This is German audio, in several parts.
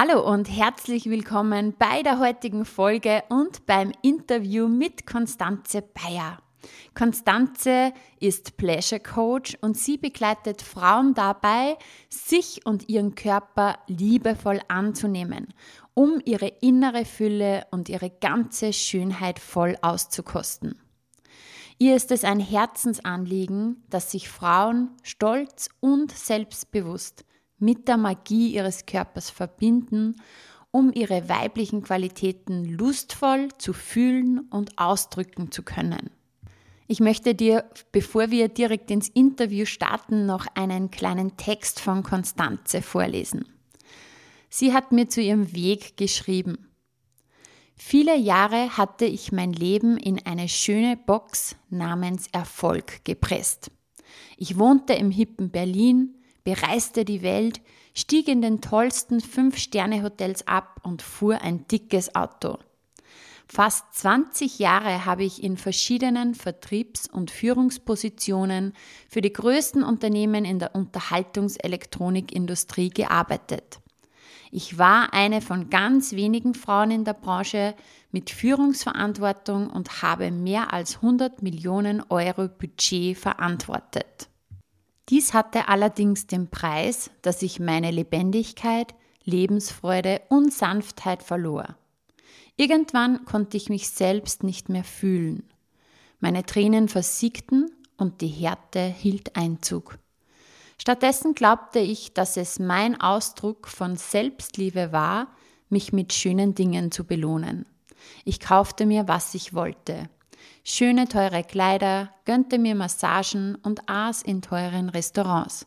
Hallo und herzlich willkommen bei der heutigen Folge und beim Interview mit Konstanze Bayer. Konstanze ist Pleasure Coach und sie begleitet Frauen dabei, sich und ihren Körper liebevoll anzunehmen, um ihre innere Fülle und ihre ganze Schönheit voll auszukosten. Ihr ist es ein Herzensanliegen, dass sich Frauen stolz und selbstbewusst mit der Magie ihres Körpers verbinden, um ihre weiblichen Qualitäten lustvoll zu fühlen und ausdrücken zu können. Ich möchte dir, bevor wir direkt ins Interview starten, noch einen kleinen Text von Konstanze vorlesen. Sie hat mir zu ihrem Weg geschrieben. Viele Jahre hatte ich mein Leben in eine schöne Box namens Erfolg gepresst. Ich wohnte im hippen Berlin, bereiste die Welt, stieg in den tollsten Fünf-Sterne-Hotels ab und fuhr ein dickes Auto. Fast 20 Jahre habe ich in verschiedenen Vertriebs- und Führungspositionen für die größten Unternehmen in der Unterhaltungselektronikindustrie gearbeitet. Ich war eine von ganz wenigen Frauen in der Branche mit Führungsverantwortung und habe mehr als 100 Millionen Euro Budget verantwortet. Dies hatte allerdings den Preis, dass ich meine Lebendigkeit, Lebensfreude und Sanftheit verlor. Irgendwann konnte ich mich selbst nicht mehr fühlen. Meine Tränen versiegten und die Härte hielt Einzug. Stattdessen glaubte ich, dass es mein Ausdruck von Selbstliebe war, mich mit schönen Dingen zu belohnen. Ich kaufte mir, was ich wollte schöne teure Kleider, gönnte mir Massagen und aß in teuren Restaurants.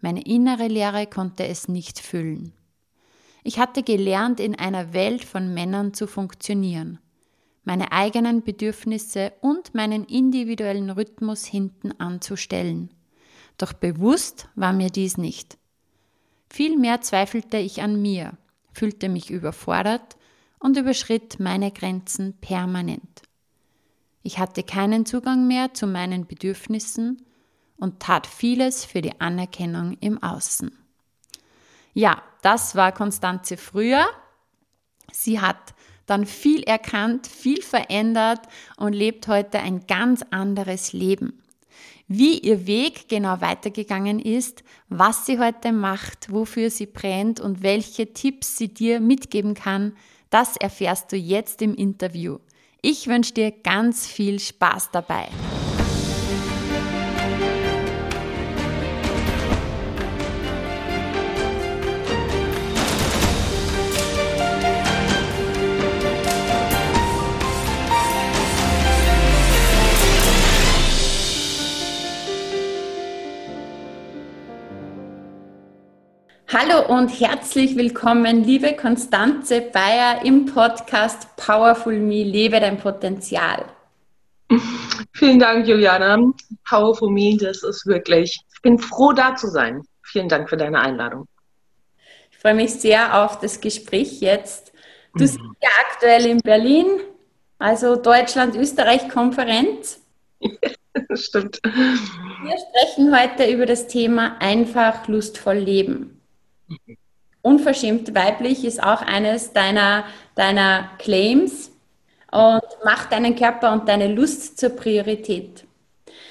Meine innere Leere konnte es nicht füllen. Ich hatte gelernt, in einer Welt von Männern zu funktionieren, meine eigenen Bedürfnisse und meinen individuellen Rhythmus hinten anzustellen. Doch bewusst war mir dies nicht. Vielmehr zweifelte ich an mir, fühlte mich überfordert und überschritt meine Grenzen permanent. Ich hatte keinen Zugang mehr zu meinen Bedürfnissen und tat vieles für die Anerkennung im Außen. Ja, das war Konstanze früher. Sie hat dann viel erkannt, viel verändert und lebt heute ein ganz anderes Leben. Wie ihr Weg genau weitergegangen ist, was sie heute macht, wofür sie brennt und welche Tipps sie dir mitgeben kann, das erfährst du jetzt im Interview. Ich wünsche dir ganz viel Spaß dabei. Hallo und herzlich willkommen, liebe Konstanze Bayer im Podcast Powerful Me, lebe dein Potenzial. Vielen Dank, Juliana. Powerful Me, das ist wirklich, ich bin froh, da zu sein. Vielen Dank für deine Einladung. Ich freue mich sehr auf das Gespräch jetzt. Du mhm. bist ja aktuell in Berlin, also Deutschland-Österreich-Konferenz. Stimmt. Wir sprechen heute über das Thema einfach lustvoll leben. Unverschämt weiblich ist auch eines deiner, deiner Claims und mach deinen Körper und deine Lust zur Priorität.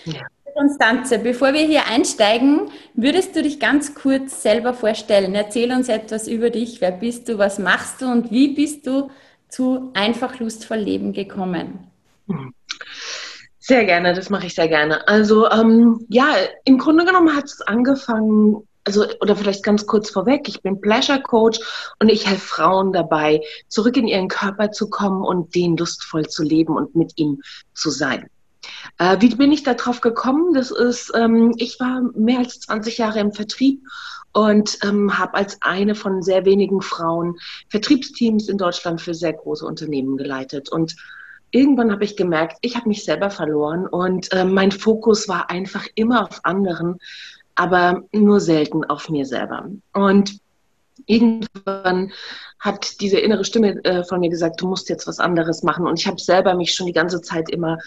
Ja. Konstanze, bevor wir hier einsteigen, würdest du dich ganz kurz selber vorstellen? Erzähl uns etwas über dich. Wer bist du? Was machst du? Und wie bist du zu einfach lustvoll Leben gekommen? Sehr gerne, das mache ich sehr gerne. Also ähm, ja, im Grunde genommen hat es angefangen also oder vielleicht ganz kurz vorweg, ich bin Pleasure Coach und ich helfe Frauen dabei, zurück in ihren Körper zu kommen und den lustvoll zu leben und mit ihm zu sein. Äh, wie bin ich darauf gekommen? Das ist, ähm, ich war mehr als 20 Jahre im Vertrieb und ähm, habe als eine von sehr wenigen Frauen Vertriebsteams in Deutschland für sehr große Unternehmen geleitet. Und irgendwann habe ich gemerkt, ich habe mich selber verloren und äh, mein Fokus war einfach immer auf anderen, aber nur selten auf mir selber. Und irgendwann hat diese innere Stimme äh, von mir gesagt, du musst jetzt was anderes machen. Und ich habe selber mich schon die ganze Zeit immer,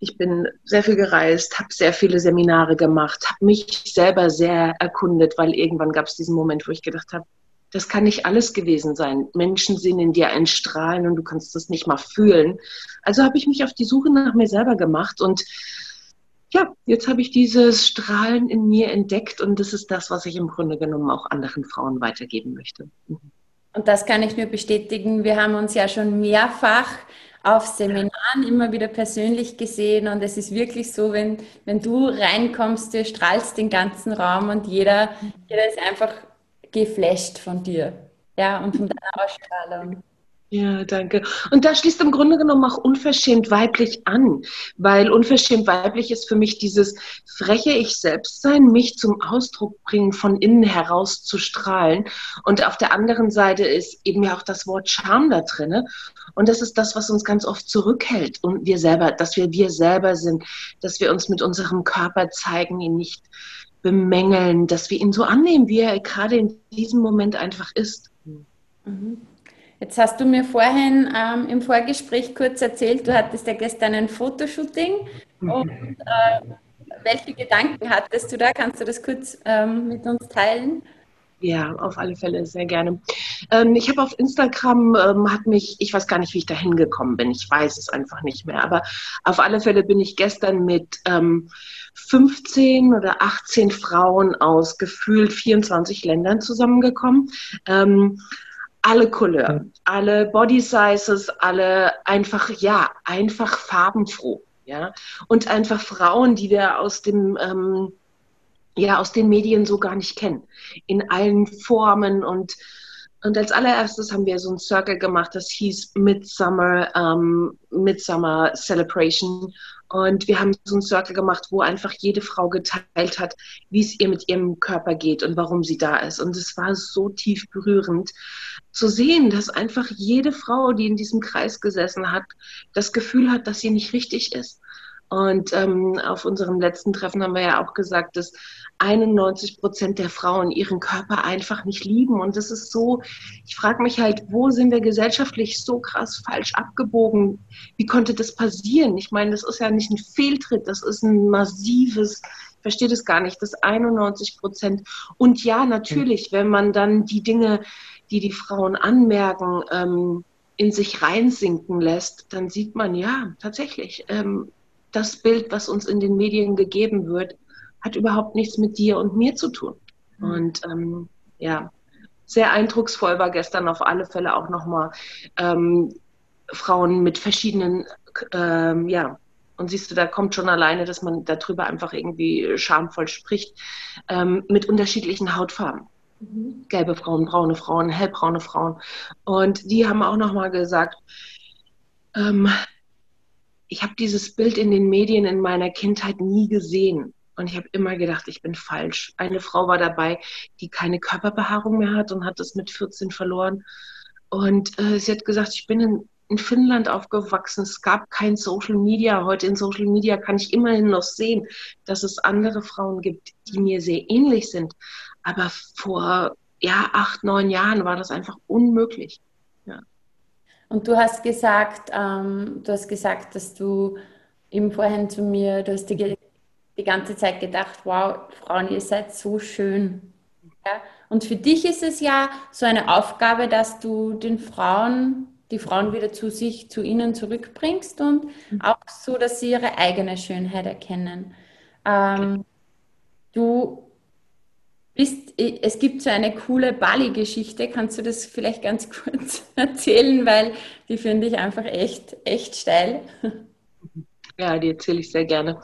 ich bin sehr viel gereist, habe sehr viele Seminare gemacht, habe mich selber sehr erkundet, weil irgendwann gab es diesen Moment, wo ich gedacht habe, das kann nicht alles gewesen sein. Menschen sehen in dir ein Strahlen und du kannst das nicht mal fühlen. Also habe ich mich auf die Suche nach mir selber gemacht und ja, jetzt habe ich dieses Strahlen in mir entdeckt und das ist das, was ich im Grunde genommen auch anderen Frauen weitergeben möchte. Mhm. Und das kann ich nur bestätigen. Wir haben uns ja schon mehrfach auf Seminaren immer wieder persönlich gesehen und es ist wirklich so, wenn, wenn du reinkommst, du strahlst den ganzen Raum und jeder, jeder ist einfach geflasht von dir. Ja, und von deiner Ausstrahlung. Ja, danke. Und da schließt im Grunde genommen auch unverschämt weiblich an, weil unverschämt weiblich ist für mich dieses freche Ich selbst sein, mich zum Ausdruck bringen, von innen heraus zu strahlen. Und auf der anderen Seite ist eben ja auch das Wort Charme da drinne. Und das ist das, was uns ganz oft zurückhält. Und wir selber, dass wir wir selber sind, dass wir uns mit unserem Körper zeigen, ihn nicht bemängeln, dass wir ihn so annehmen, wie er gerade in diesem Moment einfach ist. Mhm. Jetzt hast du mir vorhin ähm, im Vorgespräch kurz erzählt, du hattest ja gestern ein Fotoshooting. Mhm. Und äh, welche Gedanken hattest du da? Kannst du das kurz ähm, mit uns teilen? Ja, auf alle Fälle, sehr gerne. Ähm, ich habe auf Instagram, ähm, hat mich, ich weiß gar nicht, wie ich da hingekommen bin, ich weiß es einfach nicht mehr, aber auf alle Fälle bin ich gestern mit ähm, 15 oder 18 Frauen aus gefühlt 24 Ländern zusammengekommen. Alle Couleur, alle Body Sizes, alle einfach, ja, einfach farbenfroh. Ja, und einfach Frauen, die wir aus dem, ähm, ja, aus den Medien so gar nicht kennen. In allen Formen und, und als allererstes haben wir so ein Circle gemacht, das hieß Midsummer, ähm, Midsummer Celebration. Und wir haben so einen Circle gemacht, wo einfach jede Frau geteilt hat, wie es ihr mit ihrem Körper geht und warum sie da ist. Und es war so tief berührend zu sehen, dass einfach jede Frau, die in diesem Kreis gesessen hat, das Gefühl hat, dass sie nicht richtig ist. Und ähm, auf unserem letzten Treffen haben wir ja auch gesagt, dass 91 Prozent der Frauen ihren Körper einfach nicht lieben. Und das ist so, ich frage mich halt, wo sind wir gesellschaftlich so krass falsch abgebogen? Wie konnte das passieren? Ich meine, das ist ja nicht ein Fehltritt, das ist ein massives, ich verstehe das gar nicht, das 91 Prozent. Und ja, natürlich, wenn man dann die Dinge, die die Frauen anmerken, ähm, in sich reinsinken lässt, dann sieht man ja tatsächlich, ähm, das Bild, was uns in den Medien gegeben wird, hat überhaupt nichts mit dir und mir zu tun. Mhm. Und ähm, ja, sehr eindrucksvoll war gestern auf alle Fälle auch nochmal ähm, Frauen mit verschiedenen, ähm, ja, und siehst du, da kommt schon alleine, dass man darüber einfach irgendwie schamvoll spricht, ähm, mit unterschiedlichen Hautfarben. Mhm. Gelbe Frauen, braune Frauen, hellbraune Frauen. Und die haben auch nochmal gesagt, ähm, ich habe dieses Bild in den Medien in meiner Kindheit nie gesehen. Und ich habe immer gedacht, ich bin falsch. Eine Frau war dabei, die keine Körperbehaarung mehr hat und hat das mit 14 verloren. Und äh, sie hat gesagt, ich bin in, in Finnland aufgewachsen. Es gab kein Social Media. Heute in Social Media kann ich immerhin noch sehen, dass es andere Frauen gibt, die mir sehr ähnlich sind. Aber vor ja, acht, neun Jahren war das einfach unmöglich. Und du hast gesagt, ähm, du hast gesagt, dass du im Vorhin zu mir, du hast die, die ganze Zeit gedacht, wow, Frauen, ihr seid so schön. Ja? Und für dich ist es ja so eine Aufgabe, dass du den Frauen, die Frauen wieder zu sich, zu ihnen zurückbringst und mhm. auch so, dass sie ihre eigene Schönheit erkennen. Ähm, du bist, es gibt so eine coole Bali-Geschichte. Kannst du das vielleicht ganz kurz erzählen, weil die finde ich einfach echt, echt steil. Ja, die erzähle ich sehr gerne.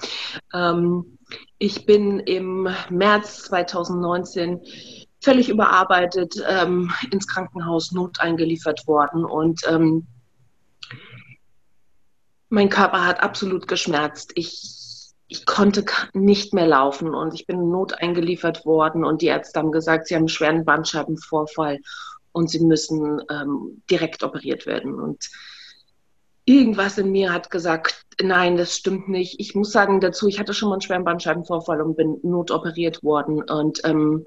Ähm, ich bin im März 2019 völlig überarbeitet ähm, ins Krankenhaus not eingeliefert worden und ähm, Mein Körper hat absolut geschmerzt. Ich ich konnte nicht mehr laufen und ich bin not eingeliefert worden und die Ärzte haben gesagt, sie haben einen schweren Bandscheibenvorfall und sie müssen ähm, direkt operiert werden. Und irgendwas in mir hat gesagt, nein, das stimmt nicht. Ich muss sagen dazu, ich hatte schon mal einen schweren Bandscheibenvorfall und bin notoperiert worden. Und ähm,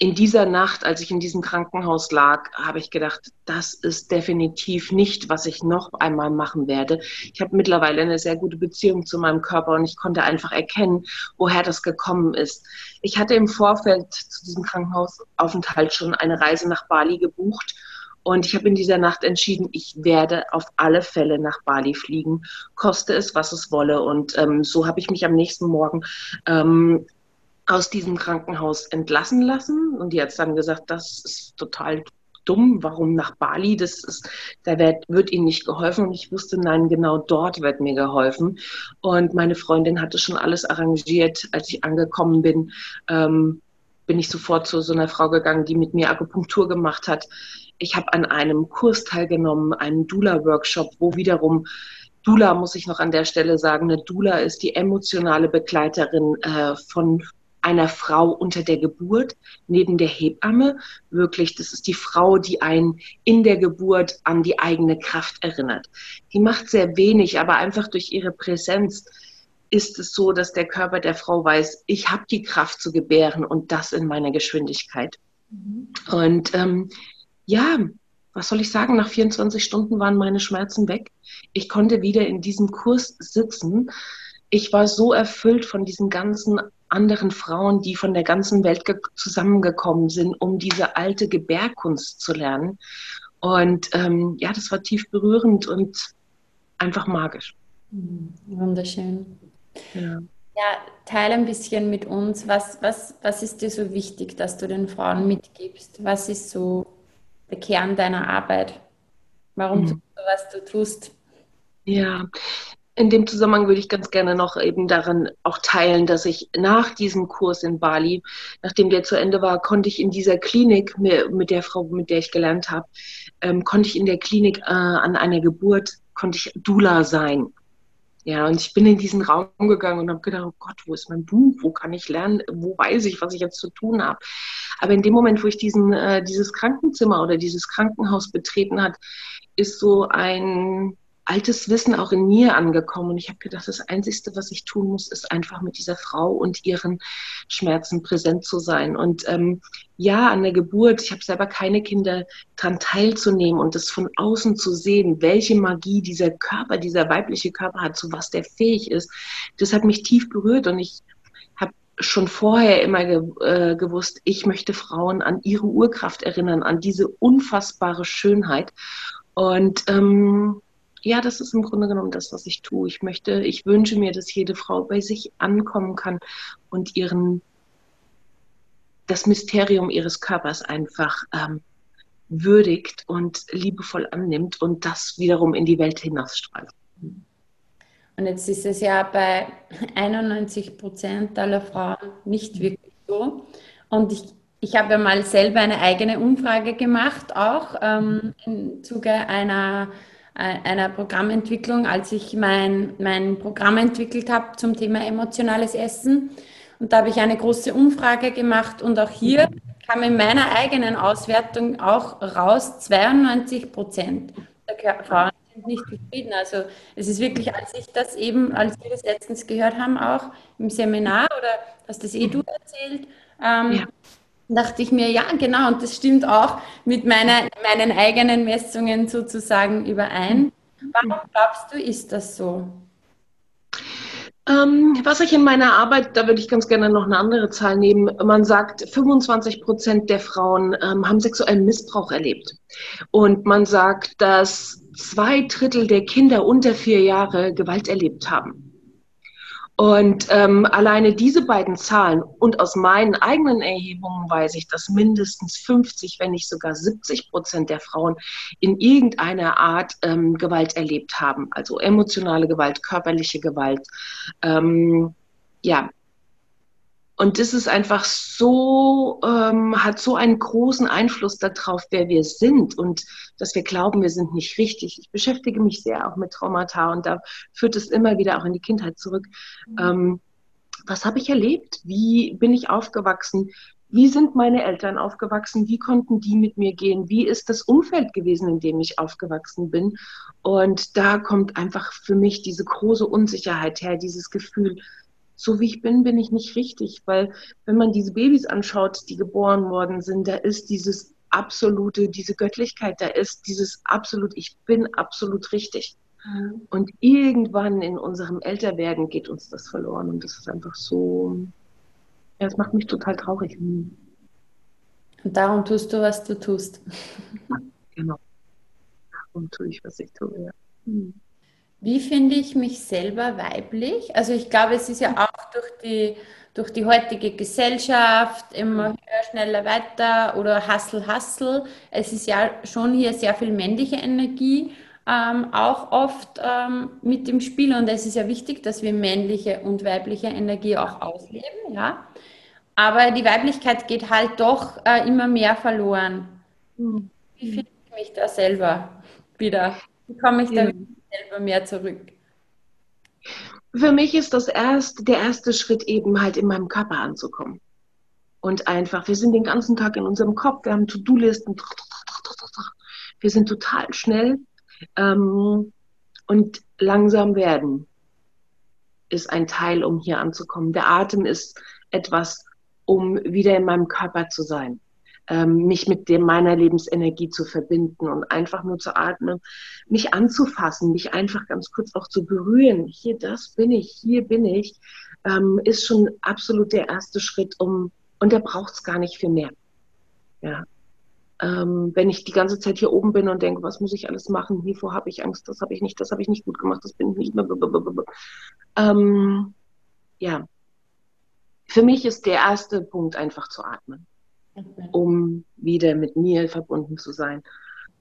in dieser Nacht, als ich in diesem Krankenhaus lag, habe ich gedacht, das ist definitiv nicht, was ich noch einmal machen werde. Ich habe mittlerweile eine sehr gute Beziehung zu meinem Körper und ich konnte einfach erkennen, woher das gekommen ist. Ich hatte im Vorfeld zu diesem Krankenhausaufenthalt schon eine Reise nach Bali gebucht und ich habe in dieser Nacht entschieden, ich werde auf alle Fälle nach Bali fliegen, koste es, was es wolle. Und ähm, so habe ich mich am nächsten Morgen ähm, aus diesem Krankenhaus entlassen lassen. Und die hat dann gesagt, das ist total dumm, warum nach Bali? Das ist, da wird, wird ihnen nicht geholfen. Und ich wusste, nein, genau dort wird mir geholfen. Und meine Freundin hatte schon alles arrangiert, als ich angekommen bin. Ähm, bin ich sofort zu so einer Frau gegangen, die mit mir Akupunktur gemacht hat. Ich habe an einem Kurs teilgenommen, einem Dula-Workshop, wo wiederum Dula, muss ich noch an der Stelle sagen, eine Dula ist die emotionale Begleiterin äh, von einer Frau unter der Geburt neben der Hebamme. Wirklich, das ist die Frau, die einen in der Geburt an die eigene Kraft erinnert. Die macht sehr wenig, aber einfach durch ihre Präsenz ist es so, dass der Körper der Frau weiß, ich habe die Kraft zu gebären und das in meiner Geschwindigkeit. Mhm. Und ähm, ja, was soll ich sagen, nach 24 Stunden waren meine Schmerzen weg. Ich konnte wieder in diesem Kurs sitzen. Ich war so erfüllt von diesen ganzen anderen Frauen, die von der ganzen Welt zusammengekommen sind, um diese alte Gebärkunst zu lernen. Und ähm, ja, das war tief berührend und einfach magisch. Mhm. Wunderschön. Ja. ja, teile ein bisschen mit uns, was, was, was ist dir so wichtig, dass du den Frauen mitgibst? Was ist so der Kern deiner Arbeit? Warum mhm. tust du, was du tust? Ja, in dem Zusammenhang würde ich ganz gerne noch eben daran auch teilen, dass ich nach diesem Kurs in Bali, nachdem der zu Ende war, konnte ich in dieser Klinik mit der Frau, mit der ich gelernt habe, ähm, konnte ich in der Klinik äh, an einer Geburt, konnte ich Dula sein. Ja, und ich bin in diesen Raum gegangen und habe gedacht, oh Gott, wo ist mein Buch? Wo kann ich lernen? Wo weiß ich, was ich jetzt zu tun habe? Aber in dem Moment, wo ich diesen, äh, dieses Krankenzimmer oder dieses Krankenhaus betreten hat, ist so ein altes Wissen auch in mir angekommen. Und ich habe gedacht, das Einzige, was ich tun muss, ist einfach mit dieser Frau und ihren Schmerzen präsent zu sein. Und ähm, ja, an der Geburt, ich habe selber keine Kinder, daran teilzunehmen und das von außen zu sehen, welche Magie dieser Körper, dieser weibliche Körper hat, zu was der fähig ist, das hat mich tief berührt. Und ich habe schon vorher immer ge äh, gewusst, ich möchte Frauen an ihre Urkraft erinnern, an diese unfassbare Schönheit. Und ähm, ja, das ist im Grunde genommen das, was ich tue. Ich möchte, ich wünsche mir, dass jede Frau bei sich ankommen kann und ihren, das Mysterium ihres Körpers einfach ähm, würdigt und liebevoll annimmt und das wiederum in die Welt hinausstrahlt. Und jetzt ist es ja bei 91 Prozent aller Frauen nicht wirklich so. Und ich, ich habe ja mal selber eine eigene Umfrage gemacht, auch ähm, im Zuge einer einer Programmentwicklung, als ich mein, mein Programm entwickelt habe zum Thema emotionales Essen. Und da habe ich eine große Umfrage gemacht und auch hier kam in meiner eigenen Auswertung auch raus, 92 Prozent der Frauen sind nicht zufrieden. Also es ist wirklich, als ich das eben, als wir das letztens gehört haben, auch im Seminar oder hast das eh du erzählt, ähm, ja dachte ich mir, ja, genau, und das stimmt auch mit meiner, meinen eigenen Messungen sozusagen überein. Warum glaubst du, ist das so? Ähm, was ich in meiner Arbeit, da würde ich ganz gerne noch eine andere Zahl nehmen. Man sagt, 25 Prozent der Frauen ähm, haben sexuellen Missbrauch erlebt. Und man sagt, dass zwei Drittel der Kinder unter vier Jahre Gewalt erlebt haben. Und ähm, alleine diese beiden Zahlen und aus meinen eigenen Erhebungen weiß ich, dass mindestens 50, wenn nicht sogar 70 Prozent der Frauen in irgendeiner Art ähm, Gewalt erlebt haben. Also emotionale Gewalt, körperliche Gewalt. Ähm, ja, Und das ist einfach so, ähm, hat so einen großen Einfluss darauf, wer wir sind und dass wir glauben, wir sind nicht richtig. Ich beschäftige mich sehr auch mit Traumata und da führt es immer wieder auch in die Kindheit zurück. Mhm. Ähm, was habe ich erlebt? Wie bin ich aufgewachsen? Wie sind meine Eltern aufgewachsen? Wie konnten die mit mir gehen? Wie ist das Umfeld gewesen, in dem ich aufgewachsen bin? Und da kommt einfach für mich diese große Unsicherheit her, dieses Gefühl, so wie ich bin, bin ich nicht richtig. Weil wenn man diese Babys anschaut, die geboren worden sind, da ist dieses absolute, diese Göttlichkeit, da ist dieses absolut, ich bin absolut richtig. Mhm. Und irgendwann in unserem Älterwerden geht uns das verloren. Und das ist einfach so, ja, es macht mich total traurig. Und darum tust du, was du tust. Ja, genau. Darum tue ich, was ich tue, ja. Mhm. Wie finde ich mich selber weiblich? Also ich glaube, es ist ja auch durch die, durch die heutige Gesellschaft immer höher, schneller, weiter oder Hustle, Hustle. Es ist ja schon hier sehr viel männliche Energie ähm, auch oft ähm, mit dem Spiel und es ist ja wichtig, dass wir männliche und weibliche Energie auch ausleben, ja. Aber die Weiblichkeit geht halt doch äh, immer mehr verloren. Hm. Wie finde ich mich da selber wieder? Wie komme ich da ja selber mehr zurück? Für mich ist das erst, der erste Schritt eben halt in meinem Körper anzukommen. Und einfach, wir sind den ganzen Tag in unserem Kopf, wir haben To-Do-Listen, wir sind total schnell ähm, und langsam werden ist ein Teil, um hier anzukommen. Der Atem ist etwas, um wieder in meinem Körper zu sein mich mit dem, meiner Lebensenergie zu verbinden und einfach nur zu atmen, mich anzufassen, mich einfach ganz kurz auch zu berühren. Hier, das bin ich, hier bin ich, ähm, ist schon absolut der erste Schritt, um, und da braucht es gar nicht viel mehr. Ja. Ähm, wenn ich die ganze Zeit hier oben bin und denke, was muss ich alles machen? Hiervor habe ich Angst, das habe ich nicht, das habe ich nicht gut gemacht, das bin ich nicht. Ähm, ja. Für mich ist der erste Punkt einfach zu atmen um wieder mit mir verbunden zu sein,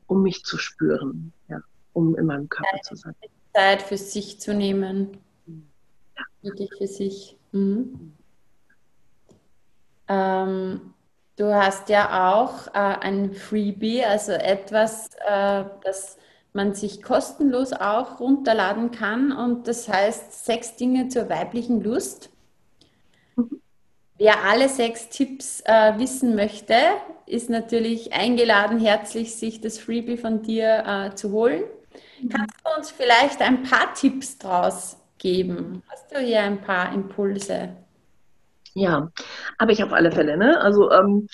um mich zu spüren, ja, um in meinem Körper zu sein. Zeit für sich zu nehmen. Ja. Wirklich für sich. Mhm. Ähm, du hast ja auch äh, ein Freebie, also etwas, äh, das man sich kostenlos auch runterladen kann und das heißt sechs Dinge zur weiblichen Lust. Wer alle sechs Tipps äh, wissen möchte, ist natürlich eingeladen, herzlich sich das Freebie von dir äh, zu holen. Mhm. Kannst du uns vielleicht ein paar Tipps draus geben? Hast du hier ein paar Impulse? Ja, habe ich auf alle Fälle. Ne? Also ähm,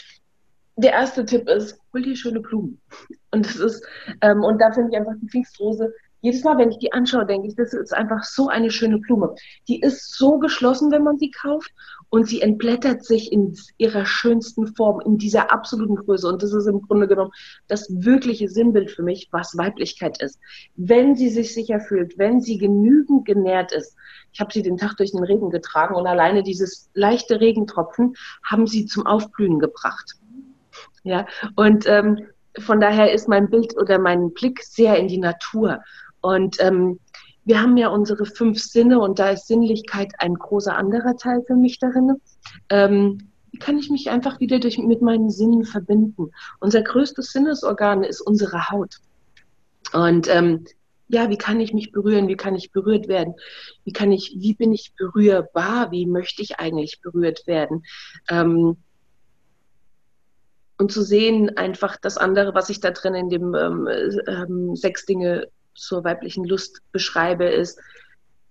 der erste Tipp ist, hol dir schöne Blumen. Und das ist, ähm, und da finde ich einfach die Pfingstrose jedes Mal, wenn ich die anschaue, denke ich, das ist einfach so eine schöne Blume. Die ist so geschlossen, wenn man sie kauft und sie entblättert sich in ihrer schönsten Form, in dieser absoluten Größe. Und das ist im Grunde genommen das wirkliche Sinnbild für mich, was Weiblichkeit ist. Wenn sie sich sicher fühlt, wenn sie genügend genährt ist. Ich habe sie den Tag durch den Regen getragen und alleine dieses leichte Regentropfen haben sie zum Aufblühen gebracht. Ja, und ähm, von daher ist mein Bild oder mein Blick sehr in die Natur. Und ähm, wir haben ja unsere fünf Sinne und da ist Sinnlichkeit ein großer anderer Teil für mich darin. Ähm, wie kann ich mich einfach wieder durch, mit meinen Sinnen verbinden? Unser größtes Sinnesorgan ist unsere Haut. Und ähm, ja, wie kann ich mich berühren? Wie kann ich berührt werden? Wie kann ich, wie bin ich berührbar? Wie möchte ich eigentlich berührt werden? Ähm, und zu sehen einfach das andere, was ich da drin in dem ähm, ähm, sechs Dinge zur weiblichen Lust beschreibe, ist,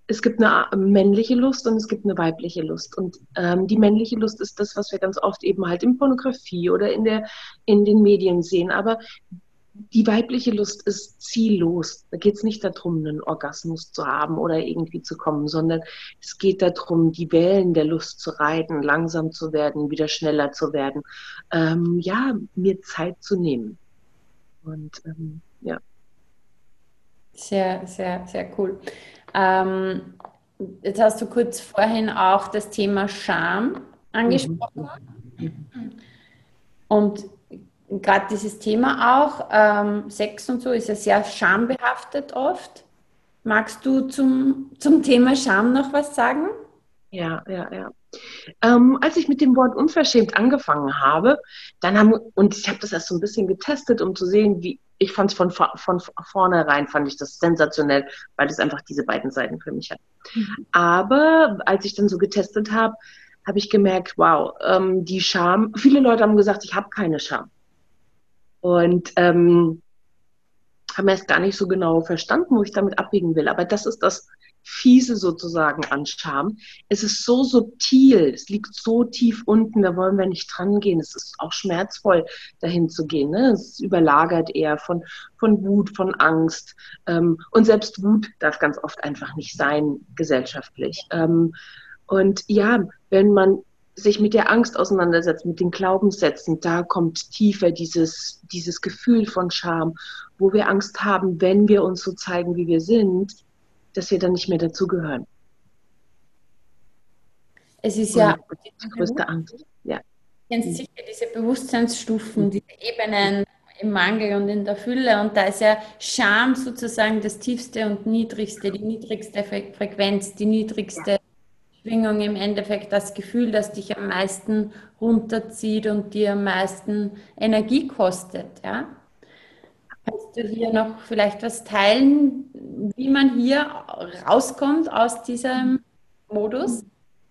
es gibt eine männliche Lust und es gibt eine weibliche Lust. Und ähm, die männliche Lust ist das, was wir ganz oft eben halt in Pornografie oder in, der, in den Medien sehen. Aber die weibliche Lust ist ziellos. Da geht es nicht darum, einen Orgasmus zu haben oder irgendwie zu kommen, sondern es geht darum, die Wellen der Lust zu reiten, langsam zu werden, wieder schneller zu werden. Ähm, ja, mir Zeit zu nehmen. Und ähm, ja. Sehr, sehr, sehr cool. Ähm, jetzt hast du kurz vorhin auch das Thema Scham angesprochen. Mhm. Und gerade dieses Thema auch, ähm, Sex und so, ist ja sehr schambehaftet oft. Magst du zum, zum Thema Scham noch was sagen? Ja, ja, ja. Ähm, als ich mit dem Wort unverschämt angefangen habe, dann haben, und ich habe das erst so ein bisschen getestet, um zu sehen, wie, ich fand es von, von vornherein, fand ich das sensationell, weil es einfach diese beiden Seiten für mich hat. Mhm. Aber als ich dann so getestet habe, habe ich gemerkt, wow, ähm, die Scham, viele Leute haben gesagt, ich habe keine Scham. Und ähm, haben erst gar nicht so genau verstanden, wo ich damit abbiegen will. Aber das ist das Fiese sozusagen an Scham. Es ist so subtil, es liegt so tief unten, da wollen wir nicht dran gehen. Es ist auch schmerzvoll, dahin zu gehen. Ne? Es überlagert eher von, von Wut, von Angst. Ähm, und selbst Wut darf ganz oft einfach nicht sein, gesellschaftlich. Ähm, und ja, wenn man sich mit der Angst auseinandersetzt, mit den Glaubenssätzen, da kommt tiefer dieses, dieses Gefühl von Scham, wo wir Angst haben, wenn wir uns so zeigen, wie wir sind, dass wir dann nicht mehr dazugehören. Es ist ja die größte Angst. Ja. Kennst sicher diese Bewusstseinsstufen, diese Ebenen im Mangel und in der Fülle. Und da ist ja Scham sozusagen das tiefste und niedrigste, die niedrigste Frequenz, die niedrigste Schwingung im Endeffekt, das Gefühl, das dich am meisten runterzieht und dir am meisten Energie kostet. Ja? Kannst du hier noch vielleicht was teilen, wie man hier rauskommt aus diesem Modus?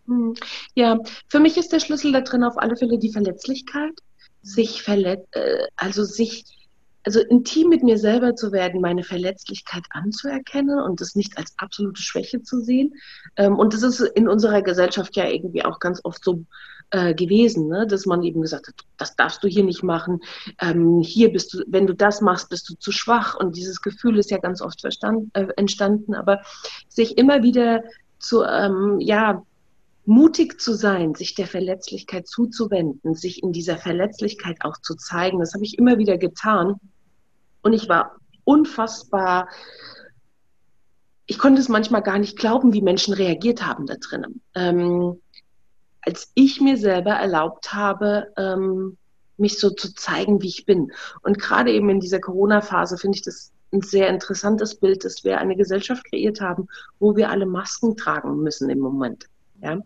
Hm. Ja, für mich ist der Schlüssel da drin auf alle Fälle die Verletzlichkeit, sich verletz, äh, also sich, also intim mit mir selber zu werden, meine Verletzlichkeit anzuerkennen und das nicht als absolute Schwäche zu sehen. Ähm, und das ist in unserer Gesellschaft ja irgendwie auch ganz oft so äh, gewesen, ne? dass man eben gesagt hat, das darfst du hier nicht machen, ähm, hier bist du, wenn du das machst, bist du zu schwach und dieses Gefühl ist ja ganz oft verstand, äh, entstanden, aber sich immer wieder zu, ähm, ja, mutig zu sein, sich der Verletzlichkeit zuzuwenden, sich in dieser Verletzlichkeit auch zu zeigen, das habe ich immer wieder getan und ich war unfassbar ich konnte es manchmal gar nicht glauben, wie Menschen reagiert haben da drinnen. Ähm, als ich mir selber erlaubt habe, ähm, mich so zu zeigen, wie ich bin. Und gerade eben in dieser Corona-Phase finde ich das ein sehr interessantes Bild, dass wir eine Gesellschaft kreiert haben, wo wir alle Masken tragen müssen im Moment. Ja?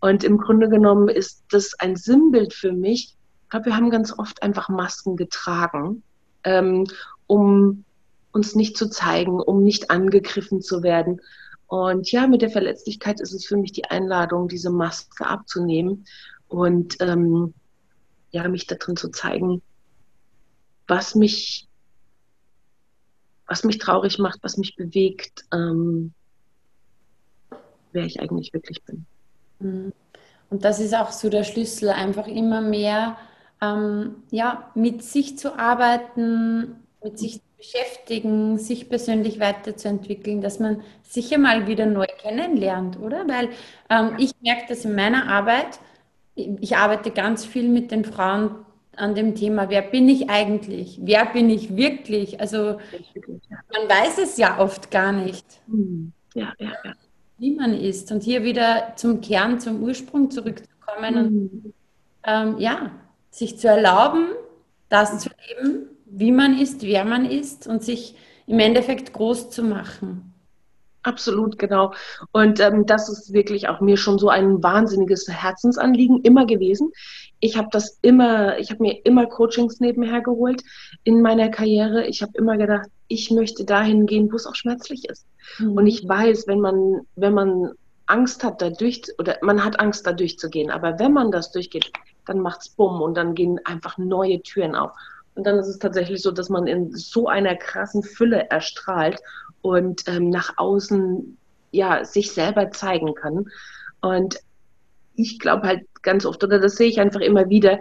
Und im Grunde genommen ist das ein Sinnbild für mich. Ich glaube, wir haben ganz oft einfach Masken getragen, ähm, um uns nicht zu zeigen, um nicht angegriffen zu werden. Und ja, mit der Verletzlichkeit ist es für mich die Einladung, diese Maske abzunehmen und ähm, ja, mich darin zu zeigen, was mich, was mich traurig macht, was mich bewegt, ähm, wer ich eigentlich wirklich bin. Mhm. Und das ist auch so der Schlüssel, einfach immer mehr ähm, ja, mit sich zu arbeiten, mit sich zu beschäftigen, sich persönlich weiterzuentwickeln, dass man sicher mal wieder neu kennenlernt, oder? Weil ähm, ich merke das in meiner Arbeit, ich arbeite ganz viel mit den Frauen an dem Thema, wer bin ich eigentlich? Wer bin ich wirklich? Also man weiß es ja oft gar nicht. Hm. Ja, ja, ja. Wie man ist. Und hier wieder zum Kern, zum Ursprung zurückzukommen mhm. und ähm, ja, sich zu erlauben, das zu leben, wie man ist, wer man ist und sich im Endeffekt groß zu machen. Absolut, genau. Und ähm, das ist wirklich auch mir schon so ein wahnsinniges Herzensanliegen immer gewesen. Ich habe das immer, ich habe mir immer Coachings nebenher geholt in meiner Karriere. Ich habe immer gedacht, ich möchte dahin gehen, wo es auch schmerzlich ist. Mhm. Und ich weiß, wenn man, wenn man Angst hat, da durch, oder man hat Angst, da durchzugehen, aber wenn man das durchgeht, dann macht's bumm und dann gehen einfach neue Türen auf. Und dann ist es tatsächlich so, dass man in so einer krassen Fülle erstrahlt und ähm, nach außen ja sich selber zeigen kann. Und ich glaube halt ganz oft, oder das sehe ich einfach immer wieder,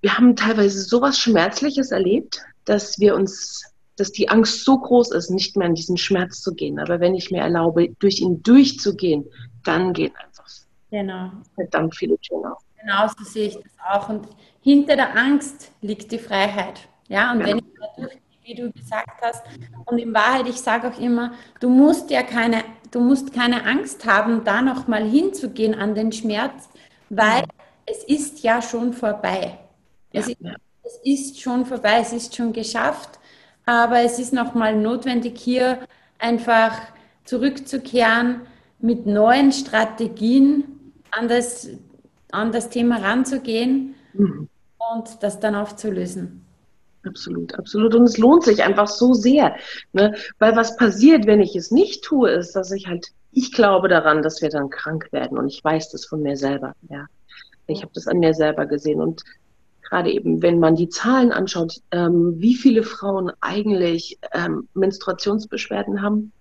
wir haben teilweise sowas Schmerzliches erlebt, dass wir uns, dass die Angst so groß ist, nicht mehr in diesen Schmerz zu gehen. Aber wenn ich mir erlaube, durch ihn durchzugehen, dann gehen einfach genau. verdammt viele Türen auf. Genau so sehe ich das auch. Und hinter der Angst liegt die Freiheit. Ja, und ja. wenn ich dadurch, wie du gesagt hast, und in Wahrheit, ich sage auch immer, du musst ja keine, du musst keine Angst haben, da nochmal hinzugehen an den Schmerz, weil ja. es ist ja schon vorbei. Ja. Es, ist, es ist schon vorbei, es ist schon geschafft, aber es ist nochmal notwendig, hier einfach zurückzukehren, mit neuen Strategien an das, an das Thema ranzugehen mhm. Und das dann aufzulösen. Absolut, absolut. Und es lohnt sich einfach so sehr. Ne? Weil was passiert, wenn ich es nicht tue, ist, dass ich halt, ich glaube daran, dass wir dann krank werden. Und ich weiß das von mir selber. Ja. Ich habe das an mir selber gesehen. Und gerade eben, wenn man die Zahlen anschaut, ähm, wie viele Frauen eigentlich ähm, Menstruationsbeschwerden haben,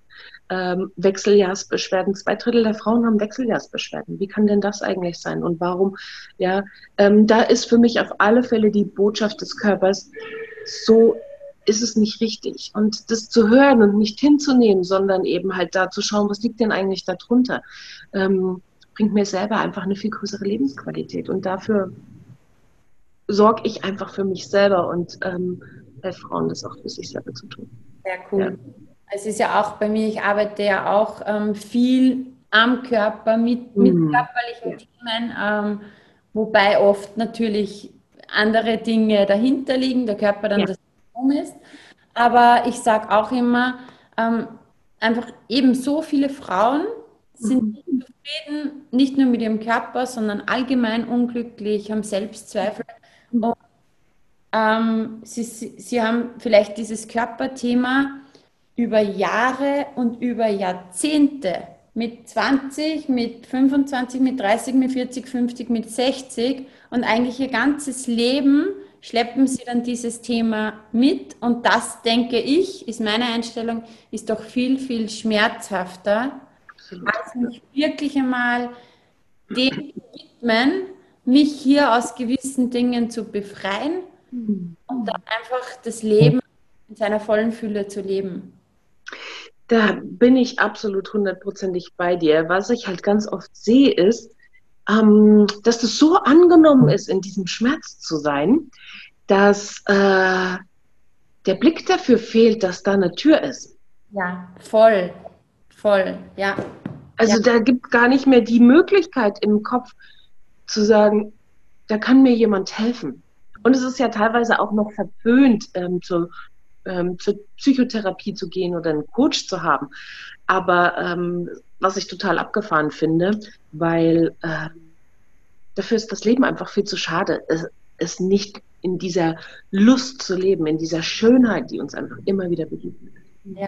ähm, Wechseljahrsbeschwerden. Zwei Drittel der Frauen haben Wechseljahrsbeschwerden. Wie kann denn das eigentlich sein? Und warum? Ja, ähm, da ist für mich auf alle Fälle die Botschaft des Körpers, so ist es nicht richtig. Und das zu hören und nicht hinzunehmen, sondern eben halt da zu schauen, was liegt denn eigentlich darunter, ähm, bringt mir selber einfach eine viel größere Lebensqualität. Und dafür sorge ich einfach für mich selber und ähm, bei Frauen das auch für sich selber zu tun. Sehr cool. Ja. Es ist ja auch bei mir, ich arbeite ja auch ähm, viel am Körper mit, mit mhm. körperlichen Themen, ähm, wobei oft natürlich andere Dinge dahinter liegen, der Körper dann ja. das Symptom ist. Aber ich sage auch immer, ähm, einfach eben so viele Frauen sind nicht mhm. zufrieden, nicht nur mit ihrem Körper, sondern allgemein unglücklich, haben Selbstzweifel. Mhm. Und, ähm, sie, sie haben vielleicht dieses Körperthema über Jahre und über Jahrzehnte mit 20, mit 25, mit 30, mit 40, 50, mit 60 und eigentlich ihr ganzes Leben schleppen sie dann dieses Thema mit und das, denke ich, ist meine Einstellung, ist doch viel, viel schmerzhafter, als mich wirklich einmal dem widmen, mich hier aus gewissen Dingen zu befreien mhm. und dann einfach das Leben in seiner vollen Fülle zu leben. Da bin ich absolut hundertprozentig bei dir. Was ich halt ganz oft sehe, ist, ähm, dass das so angenommen ist, in diesem Schmerz zu sein, dass äh, der Blick dafür fehlt, dass da eine Tür ist. Ja, voll, voll, ja. Also ja. da gibt gar nicht mehr die Möglichkeit im Kopf zu sagen, da kann mir jemand helfen. Und es ist ja teilweise auch noch verpönt, ähm, zu ähm, zur Psychotherapie zu gehen oder einen Coach zu haben. Aber ähm, was ich total abgefahren finde, weil äh, dafür ist das Leben einfach viel zu schade, es, es nicht in dieser Lust zu leben, in dieser Schönheit, die uns einfach immer wieder begegnet. Ja,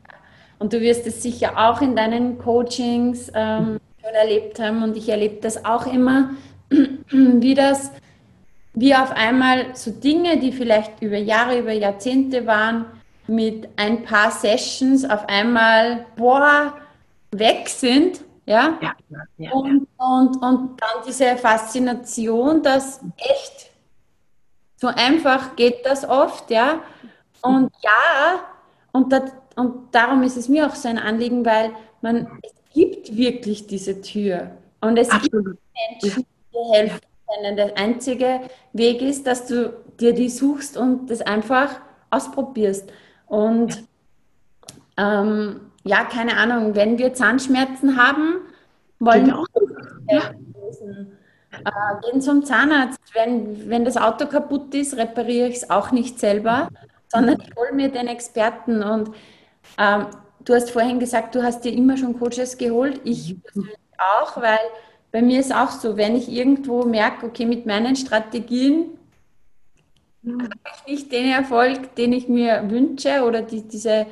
und du wirst es sicher auch in deinen Coachings ähm, schon erlebt haben und ich erlebe das auch immer, wie das, wie auf einmal so Dinge, die vielleicht über Jahre, über Jahrzehnte waren, mit ein paar Sessions auf einmal, boah, weg sind. Ja? ja, ja und, und, und dann diese Faszination, dass echt so einfach geht das oft, ja. Und ja, und, das, und darum ist es mir auch so ein Anliegen, weil man, es gibt wirklich diese Tür. Und es Absolut. gibt Menschen, die dir helfen können. Der einzige Weg ist, dass du dir die suchst und das einfach ausprobierst. Und ähm, ja, keine Ahnung, wenn wir Zahnschmerzen haben, wollen wir auch ja. Äh, gehen zum Zahnarzt. Wenn, wenn das Auto kaputt ist, repariere ich es auch nicht selber, sondern ich hole mir den Experten. Und ähm, du hast vorhin gesagt, du hast dir immer schon Coaches geholt. Ich mhm. auch, weil bei mir ist auch so, wenn ich irgendwo merke, okay, mit meinen Strategien habe ich nicht den Erfolg, den ich mir wünsche oder die, diese,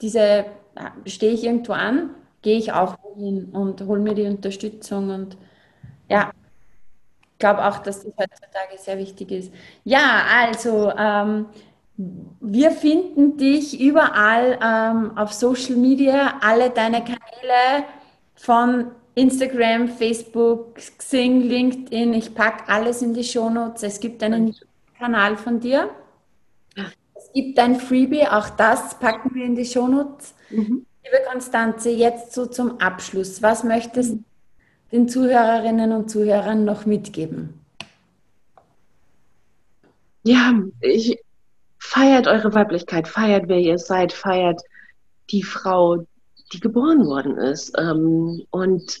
diese stehe ich irgendwo an, gehe ich auch hin und hole mir die Unterstützung und ja, ich glaube auch, dass das heutzutage sehr wichtig ist. Ja, also ähm, wir finden dich überall ähm, auf Social Media, alle deine Kanäle von Instagram, Facebook, Xing, LinkedIn. Ich packe alles in die Shownotes. Es gibt einen Kanal von dir. Es gibt ein Freebie, auch das packen wir in die Shownotes. Mhm. Liebe Konstanze, jetzt so zum Abschluss. Was möchtest du den Zuhörerinnen und Zuhörern noch mitgeben? Ja, ich, feiert eure Weiblichkeit, feiert wer ihr seid, feiert die Frau, die geboren worden ist. Ähm, und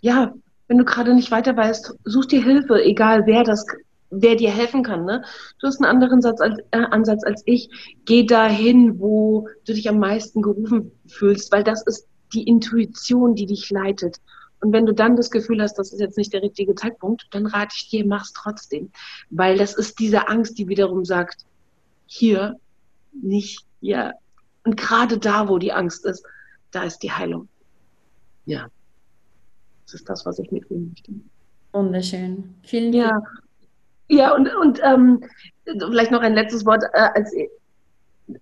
ja, wenn du gerade nicht weiter weißt, such dir Hilfe, egal wer das wer dir helfen kann. Ne? Du hast einen anderen Satz als, äh, Ansatz als ich. Geh dahin, wo du dich am meisten gerufen fühlst, weil das ist die Intuition, die dich leitet. Und wenn du dann das Gefühl hast, das ist jetzt nicht der richtige Zeitpunkt, dann rate ich dir, mach's trotzdem. Weil das ist diese Angst, die wiederum sagt, hier, nicht hier. Und gerade da, wo die Angst ist, da ist die Heilung. Ja. Das ist das, was ich mitnehmen möchte. Wunderschön. Vielen Dank. Ja. Und, und ähm, vielleicht noch ein letztes Wort. Äh, als,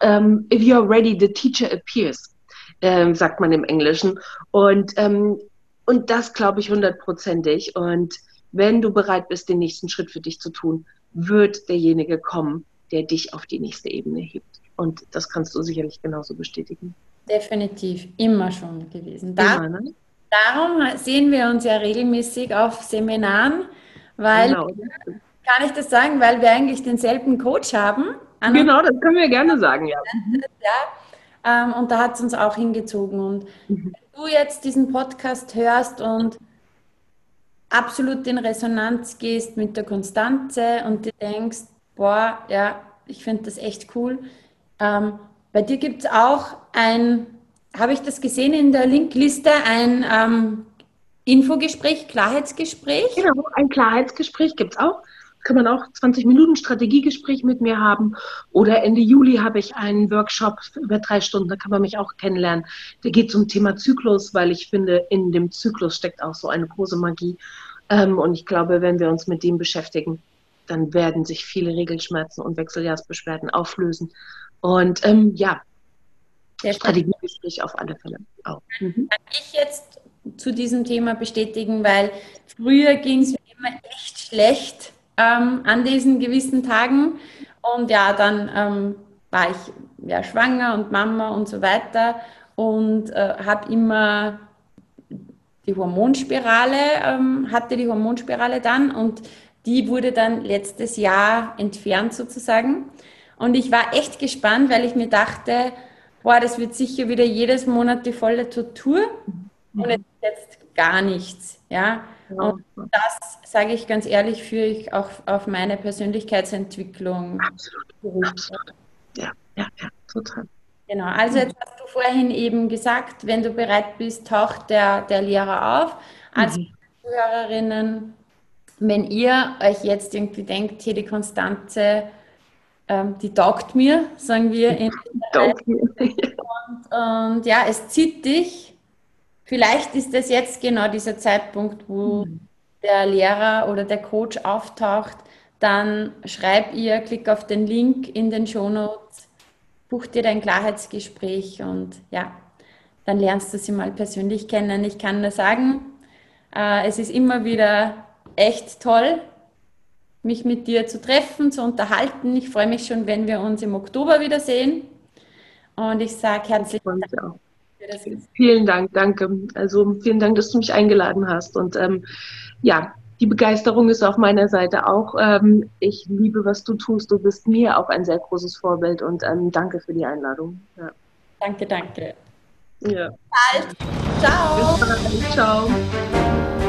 ähm, if you are ready, the teacher appears, ähm, sagt man im Englischen. Und, ähm, und das glaube ich hundertprozentig. Und wenn du bereit bist, den nächsten Schritt für dich zu tun, wird derjenige kommen, der dich auf die nächste Ebene hebt. Und das kannst du sicherlich genauso bestätigen. Definitiv, immer schon gewesen. Dar immer, ne? Darum sehen wir uns ja regelmäßig auf Seminaren, weil genau kann ich das sagen, weil wir eigentlich denselben Coach haben. Genau, das können wir gerne sagen, ja. ja ähm, und da hat es uns auch hingezogen. Und mhm. wenn du jetzt diesen Podcast hörst und absolut in Resonanz gehst mit der Konstanze und dir denkst, boah, ja, ich finde das echt cool. Ähm, bei dir gibt es auch ein, habe ich das gesehen in der Linkliste, ein ähm, Infogespräch, Klarheitsgespräch? Genau, ein Klarheitsgespräch gibt es auch kann man auch 20 Minuten Strategiegespräch mit mir haben. Oder Ende Juli habe ich einen Workshop über drei Stunden, da kann man mich auch kennenlernen. Der geht zum Thema Zyklus, weil ich finde, in dem Zyklus steckt auch so eine große Magie. Ähm, und ich glaube, wenn wir uns mit dem beschäftigen, dann werden sich viele Regelschmerzen und Wechseljahrsbeschwerden auflösen. Und ähm, ja, Strategiegespräch auf alle Fälle auch. Mhm. Kann ich jetzt zu diesem Thema bestätigen, weil früher ging es mir immer echt schlecht ähm, an diesen gewissen Tagen. Und ja, dann ähm, war ich ja, schwanger und Mama und so weiter und äh, habe immer die Hormonspirale, ähm, hatte die Hormonspirale dann und die wurde dann letztes Jahr entfernt sozusagen. Und ich war echt gespannt, weil ich mir dachte, boah, das wird sicher wieder jedes Monat die volle Tortur. Und es ist jetzt gar nichts. Ja. Und das, sage ich ganz ehrlich, führe ich auch auf meine Persönlichkeitsentwicklung. Absolut. Absolut. Ja, ja, ja, total. Genau, also jetzt hast du vorhin eben gesagt, wenn du bereit bist, taucht der, der Lehrer auf. Als mhm. Zuhörerinnen, wenn ihr euch jetzt irgendwie denkt, hier die Konstanze, ähm, die taugt mir, sagen wir. In taugt mir. Und, und ja, es zieht dich Vielleicht ist das jetzt genau dieser Zeitpunkt, wo mhm. der Lehrer oder der Coach auftaucht. Dann schreib ihr, klick auf den Link in den Show Notes, buch dir dein Klarheitsgespräch und ja, dann lernst du sie mal persönlich kennen. Ich kann nur sagen, äh, es ist immer wieder echt toll, mich mit dir zu treffen, zu unterhalten. Ich freue mich schon, wenn wir uns im Oktober wiedersehen. Und ich sage herzlichen Dank Vielen Dank, danke. Also vielen Dank, dass du mich eingeladen hast. Und ähm, ja, die Begeisterung ist auf meiner Seite auch. Ähm, ich liebe, was du tust. Du bist mir auch ein sehr großes Vorbild und ähm, danke für die Einladung. Ja. Danke, danke. Ja. Bis bald. Ciao. Bis bald. Ciao.